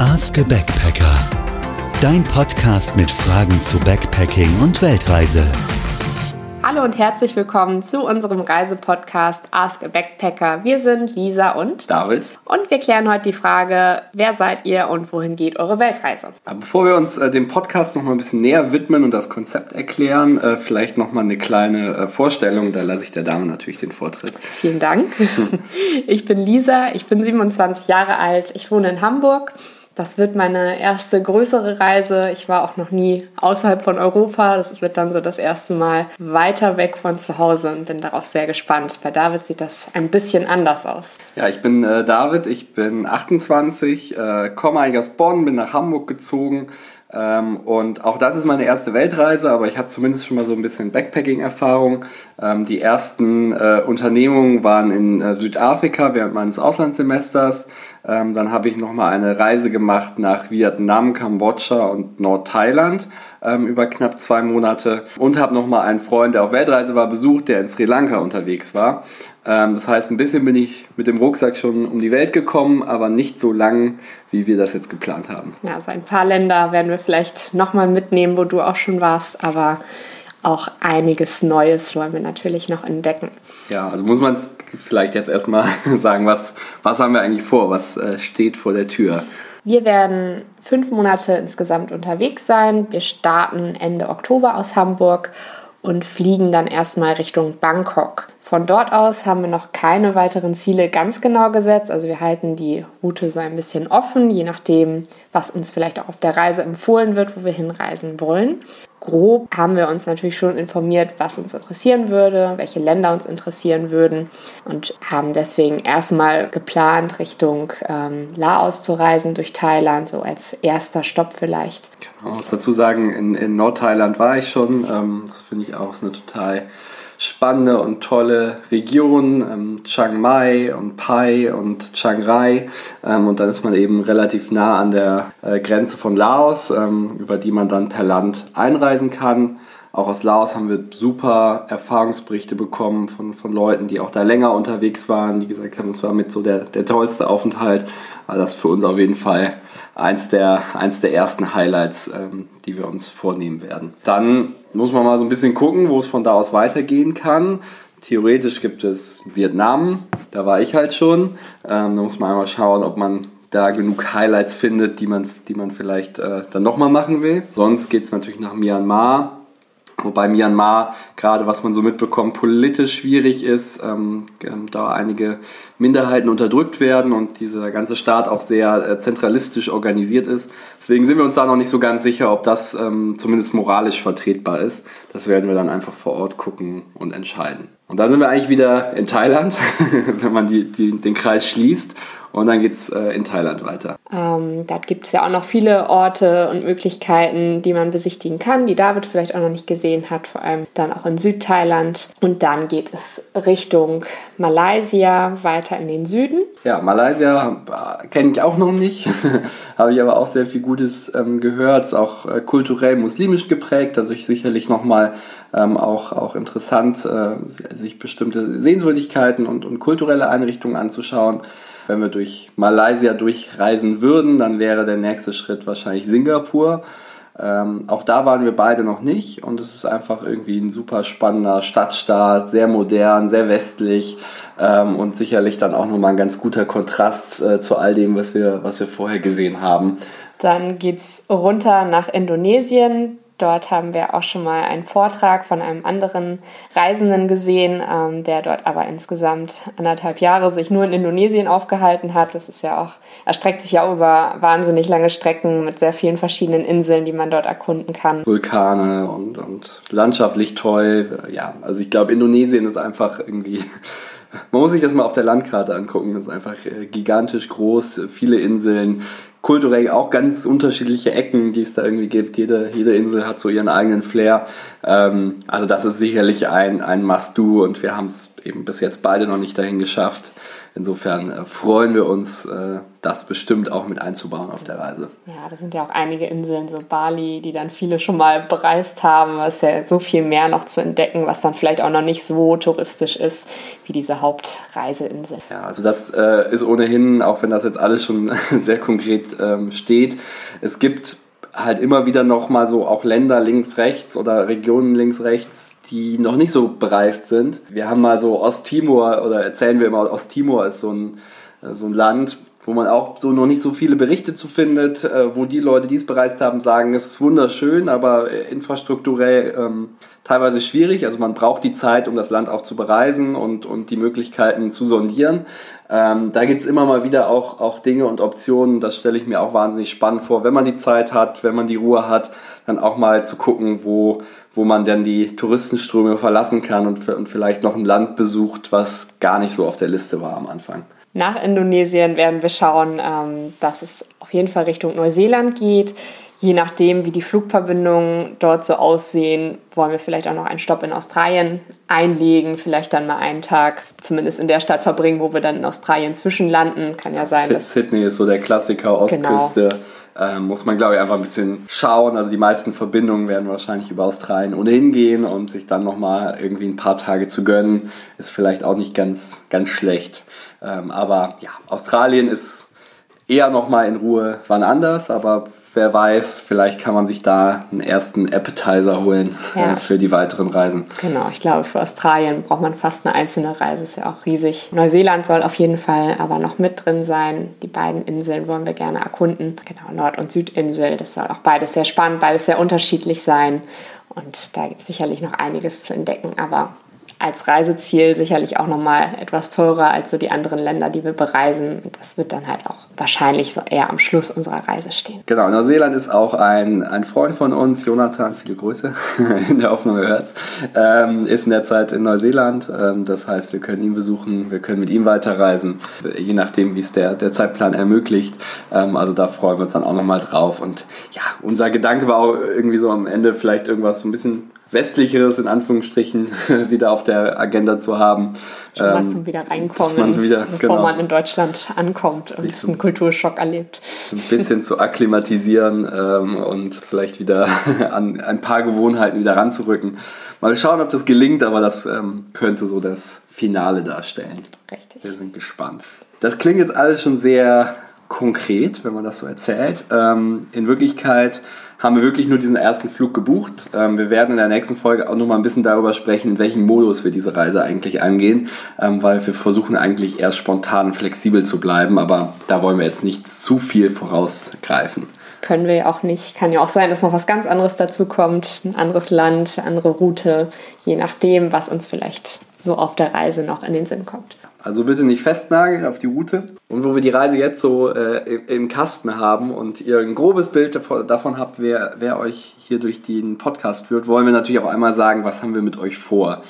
Ask a Backpacker. Dein Podcast mit Fragen zu Backpacking und Weltreise. Hallo und herzlich willkommen zu unserem Reisepodcast Ask a Backpacker. Wir sind Lisa und David. Und wir klären heute die Frage, wer seid ihr und wohin geht eure Weltreise? Aber bevor wir uns äh, dem Podcast noch mal ein bisschen näher widmen und das Konzept erklären, äh, vielleicht noch mal eine kleine äh, Vorstellung. Da lasse ich der Dame natürlich den Vortritt. Vielen Dank. ich bin Lisa, ich bin 27 Jahre alt, ich wohne in Hamburg das wird meine erste größere Reise. Ich war auch noch nie außerhalb von Europa. Das wird dann so das erste Mal weiter weg von zu Hause und bin darauf sehr gespannt. Bei David sieht das ein bisschen anders aus. Ja, ich bin äh, David, ich bin 28, äh, komme eigentlich aus Bonn, bin nach Hamburg gezogen. Ähm, und auch das ist meine erste Weltreise, aber ich habe zumindest schon mal so ein bisschen Backpacking-Erfahrung. Ähm, die ersten äh, Unternehmungen waren in äh, Südafrika während meines Auslandssemesters. Ähm, dann habe ich nochmal eine Reise gemacht nach Vietnam, Kambodscha und Nordthailand ähm, über knapp zwei Monate und habe nochmal einen Freund, der auf Weltreise war, besucht, der in Sri Lanka unterwegs war. Ähm, das heißt, ein bisschen bin ich mit dem Rucksack schon um die Welt gekommen, aber nicht so lang, wie wir das jetzt geplant haben. Ja, also ein paar Länder werden wir vielleicht nochmal mitnehmen, wo du auch schon warst, aber auch einiges Neues wollen wir natürlich noch entdecken. Ja, also muss man vielleicht jetzt erstmal sagen, was, was haben wir eigentlich vor? Was äh, steht vor der Tür? Wir werden fünf Monate insgesamt unterwegs sein. Wir starten Ende Oktober aus Hamburg und fliegen dann erstmal Richtung Bangkok. Von dort aus haben wir noch keine weiteren Ziele ganz genau gesetzt. Also wir halten die Route so ein bisschen offen, je nachdem, was uns vielleicht auch auf der Reise empfohlen wird, wo wir hinreisen wollen. Grob haben wir uns natürlich schon informiert, was uns interessieren würde, welche Länder uns interessieren würden und haben deswegen erstmal geplant, Richtung ähm, Laos zu reisen durch Thailand, so als erster Stopp vielleicht. Genau, muss dazu sagen, in, in Nordthailand war ich schon. Ähm, das finde ich auch eine total spannende und tolle Regionen, ähm, Chiang Mai und Pai und Chiang Rai. Ähm, und dann ist man eben relativ nah an der äh, Grenze von Laos, ähm, über die man dann per Land einreisen kann. Auch aus Laos haben wir super Erfahrungsberichte bekommen von, von Leuten, die auch da länger unterwegs waren, die gesagt haben, es war mit so der, der tollste Aufenthalt. Also das ist für uns auf jeden Fall eins der, eins der ersten Highlights, ähm, die wir uns vornehmen werden. Dann muss man mal so ein bisschen gucken, wo es von da aus weitergehen kann. Theoretisch gibt es Vietnam, da war ich halt schon. Ähm, da muss man einmal schauen, ob man da genug Highlights findet, die man, die man vielleicht äh, dann nochmal machen will. Sonst geht es natürlich nach Myanmar. Wobei Myanmar, gerade was man so mitbekommt, politisch schwierig ist, ähm, ähm, da einige Minderheiten unterdrückt werden und dieser ganze Staat auch sehr äh, zentralistisch organisiert ist. Deswegen sind wir uns da noch nicht so ganz sicher, ob das ähm, zumindest moralisch vertretbar ist. Das werden wir dann einfach vor Ort gucken und entscheiden. Und dann sind wir eigentlich wieder in Thailand, wenn man die, die, den Kreis schließt. Und dann geht es äh, in Thailand weiter. Ähm, da gibt es ja auch noch viele Orte und Möglichkeiten, die man besichtigen kann, die David vielleicht auch noch nicht gesehen hat, vor allem dann auch in Südthailand. Und dann geht es Richtung Malaysia weiter in den Süden. Ja, Malaysia äh, kenne ich auch noch nicht, habe ich aber auch sehr viel Gutes ähm, gehört. Ist auch äh, kulturell muslimisch geprägt, also ich sicherlich nochmal ähm, auch, auch interessant, äh, sich bestimmte Sehenswürdigkeiten und, und kulturelle Einrichtungen anzuschauen. Wenn wir durch Malaysia durchreisen würden, dann wäre der nächste Schritt wahrscheinlich Singapur. Ähm, auch da waren wir beide noch nicht und es ist einfach irgendwie ein super spannender Stadtstaat, sehr modern, sehr westlich ähm, und sicherlich dann auch nochmal ein ganz guter Kontrast äh, zu all dem, was wir, was wir vorher gesehen haben. Dann geht es runter nach Indonesien. Dort haben wir auch schon mal einen Vortrag von einem anderen Reisenden gesehen, ähm, der dort aber insgesamt anderthalb Jahre sich nur in Indonesien aufgehalten hat. Das ist ja auch, erstreckt sich ja über wahnsinnig lange Strecken mit sehr vielen verschiedenen Inseln, die man dort erkunden kann. Vulkane und, und landschaftlich toll. Ja, also ich glaube, Indonesien ist einfach irgendwie man muss sich das mal auf der Landkarte angucken. Das ist einfach äh, gigantisch groß, viele Inseln, kulturell auch ganz unterschiedliche Ecken, die es da irgendwie gibt. Jede, jede Insel hat so ihren eigenen Flair. Ähm, also das ist sicherlich ein, ein Must-Do und wir haben es eben bis jetzt beide noch nicht dahin geschafft. insofern äh, freuen wir uns, äh, das bestimmt auch mit einzubauen auf der Reise. Ja, da sind ja auch einige Inseln, so Bali, die dann viele schon mal bereist haben. Es ist ja so viel mehr noch zu entdecken, was dann vielleicht auch noch nicht so touristisch ist wie diese Hauptreiseinsel. Ja, also das äh, ist ohnehin, auch wenn das jetzt alles schon sehr konkret ähm, steht, es gibt halt immer wieder noch mal so auch Länder links, rechts oder Regionen links, rechts, die noch nicht so bereist sind. Wir haben mal so Osttimor oder erzählen wir immer, Osttimor ist so ein, so ein Land, wo man auch so noch nicht so viele Berichte zu findet, äh, wo die Leute, die es bereist haben, sagen, es ist wunderschön, aber äh, infrastrukturell ähm, teilweise schwierig. Also man braucht die Zeit, um das Land auch zu bereisen und, und die Möglichkeiten zu sondieren. Ähm, da gibt es immer mal wieder auch, auch Dinge und Optionen. Das stelle ich mir auch wahnsinnig spannend vor, wenn man die Zeit hat, wenn man die Ruhe hat, dann auch mal zu gucken, wo, wo man dann die Touristenströme verlassen kann und, und vielleicht noch ein Land besucht, was gar nicht so auf der Liste war am Anfang. Nach Indonesien werden wir schauen, ähm, dass es auf jeden Fall Richtung Neuseeland geht. Je nachdem, wie die Flugverbindungen dort so aussehen, wollen wir vielleicht auch noch einen Stopp in Australien einlegen, vielleicht dann mal einen Tag zumindest in der Stadt verbringen, wo wir dann in Australien zwischenlanden. Kann ja sein, dass Sydney ist so der Klassiker Ostküste. Genau. Ähm, muss man, glaube ich, einfach ein bisschen schauen. Also die meisten Verbindungen werden wahrscheinlich über Australien ohnehin gehen und sich dann nochmal irgendwie ein paar Tage zu gönnen, ist vielleicht auch nicht ganz, ganz schlecht. Ähm, aber ja, Australien ist eher nochmal in Ruhe wann anders, aber wer weiß, vielleicht kann man sich da einen ersten Appetizer holen äh, ja. für die weiteren Reisen. Genau, ich glaube, für Australien braucht man fast eine einzelne Reise, ist ja auch riesig. Neuseeland soll auf jeden Fall aber noch mit drin sein. Die beiden Inseln wollen wir gerne erkunden. Genau, Nord- und Südinsel, das soll auch beides sehr spannend, beides sehr unterschiedlich sein. Und da gibt es sicherlich noch einiges zu entdecken, aber als Reiseziel sicherlich auch nochmal etwas teurer als so die anderen Länder, die wir bereisen. Das wird dann halt auch wahrscheinlich so eher am Schluss unserer Reise stehen. Genau, Neuseeland ist auch ein, ein Freund von uns, Jonathan, viele Grüße, in der er hört's, ähm, ist in der Zeit in Neuseeland. Ähm, das heißt, wir können ihn besuchen, wir können mit ihm weiterreisen, je nachdem, wie es der, der Zeitplan ermöglicht. Ähm, also da freuen wir uns dann auch nochmal drauf. Und ja, unser Gedanke war auch irgendwie so am Ende vielleicht irgendwas so ein bisschen westlicheres in Anführungsstrichen wieder auf der Agenda zu haben. Schon mal ähm, zum wieder reinkommen, wieder, bevor genau, man in Deutschland ankommt und so einen Kulturschock erlebt. So ein bisschen zu akklimatisieren ähm, und vielleicht wieder an ein paar Gewohnheiten wieder ranzurücken. Mal schauen, ob das gelingt, aber das ähm, könnte so das Finale darstellen. Richtig. Wir sind gespannt. Das klingt jetzt alles schon sehr konkret, wenn man das so erzählt. In Wirklichkeit haben wir wirklich nur diesen ersten Flug gebucht. Ähm, wir werden in der nächsten Folge auch noch mal ein bisschen darüber sprechen, in welchem Modus wir diese Reise eigentlich angehen, ähm, weil wir versuchen eigentlich erst spontan flexibel zu bleiben, aber da wollen wir jetzt nicht zu viel vorausgreifen. Können wir ja auch nicht. Kann ja auch sein, dass noch was ganz anderes dazu kommt, ein anderes Land, andere Route, je nachdem, was uns vielleicht so auf der Reise noch in den Sinn kommt. Also bitte nicht festnageln auf die Route. Und wo wir die Reise jetzt so äh, im Kasten haben und ihr ein grobes Bild davon habt, wer, wer euch hier durch den Podcast führt, wollen wir natürlich auch einmal sagen, was haben wir mit euch vor.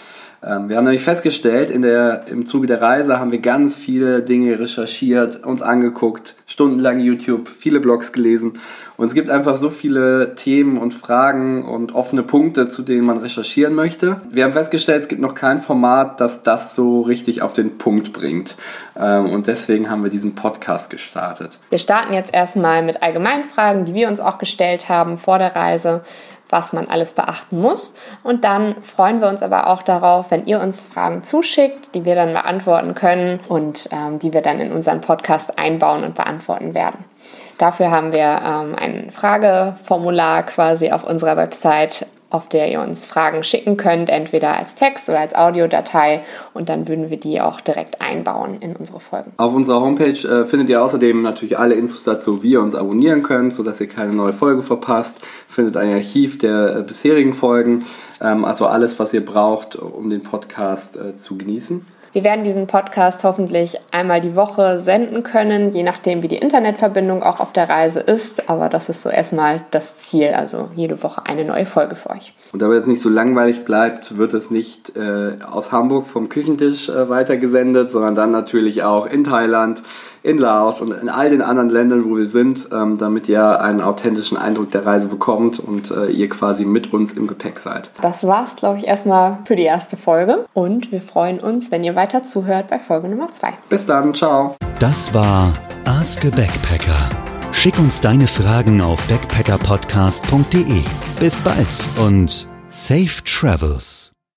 Ähm, wir haben nämlich festgestellt, in der, im Zuge der Reise haben wir ganz viele Dinge recherchiert, uns angeguckt, stundenlang YouTube, viele Blogs gelesen. Und es gibt einfach so viele Themen und Fragen und offene Punkte, zu denen man recherchieren möchte. Wir haben festgestellt, es gibt noch kein Format, das das so richtig auf den Punkt bringt. Ähm, und deswegen haben wir diesen Podcast gestartet. Wir starten jetzt erstmal mit Allgemeinfragen, die wir uns auch gestellt haben vor der Reise was man alles beachten muss. Und dann freuen wir uns aber auch darauf, wenn ihr uns Fragen zuschickt, die wir dann beantworten können und ähm, die wir dann in unseren Podcast einbauen und beantworten werden. Dafür haben wir ähm, ein Frageformular quasi auf unserer Website auf der ihr uns Fragen schicken könnt, entweder als Text oder als Audiodatei und dann würden wir die auch direkt einbauen in unsere Folgen. Auf unserer Homepage äh, findet ihr außerdem natürlich alle Infos dazu, wie ihr uns abonnieren könnt, sodass ihr keine neue Folge verpasst. Findet ein Archiv der äh, bisherigen Folgen, ähm, also alles, was ihr braucht, um den Podcast äh, zu genießen. Wir werden diesen Podcast hoffentlich einmal die Woche senden können, je nachdem, wie die Internetverbindung auch auf der Reise ist. Aber das ist so erstmal das Ziel, also jede Woche eine neue Folge für euch. Und damit es nicht so langweilig bleibt, wird es nicht äh, aus Hamburg vom Küchentisch äh, weitergesendet, sondern dann natürlich auch in Thailand, in Laos und in all den anderen Ländern, wo wir sind, ähm, damit ihr einen authentischen Eindruck der Reise bekommt und äh, ihr quasi mit uns im Gepäck seid. Das war's, glaube ich, erstmal für die erste Folge und wir freuen uns, wenn ihr weiter zuhört bei Folge Nummer 2. Bis dann, ciao. Das war Ask a Backpacker. Schick uns deine Fragen auf backpackerpodcast.de. Bis bald und safe travels.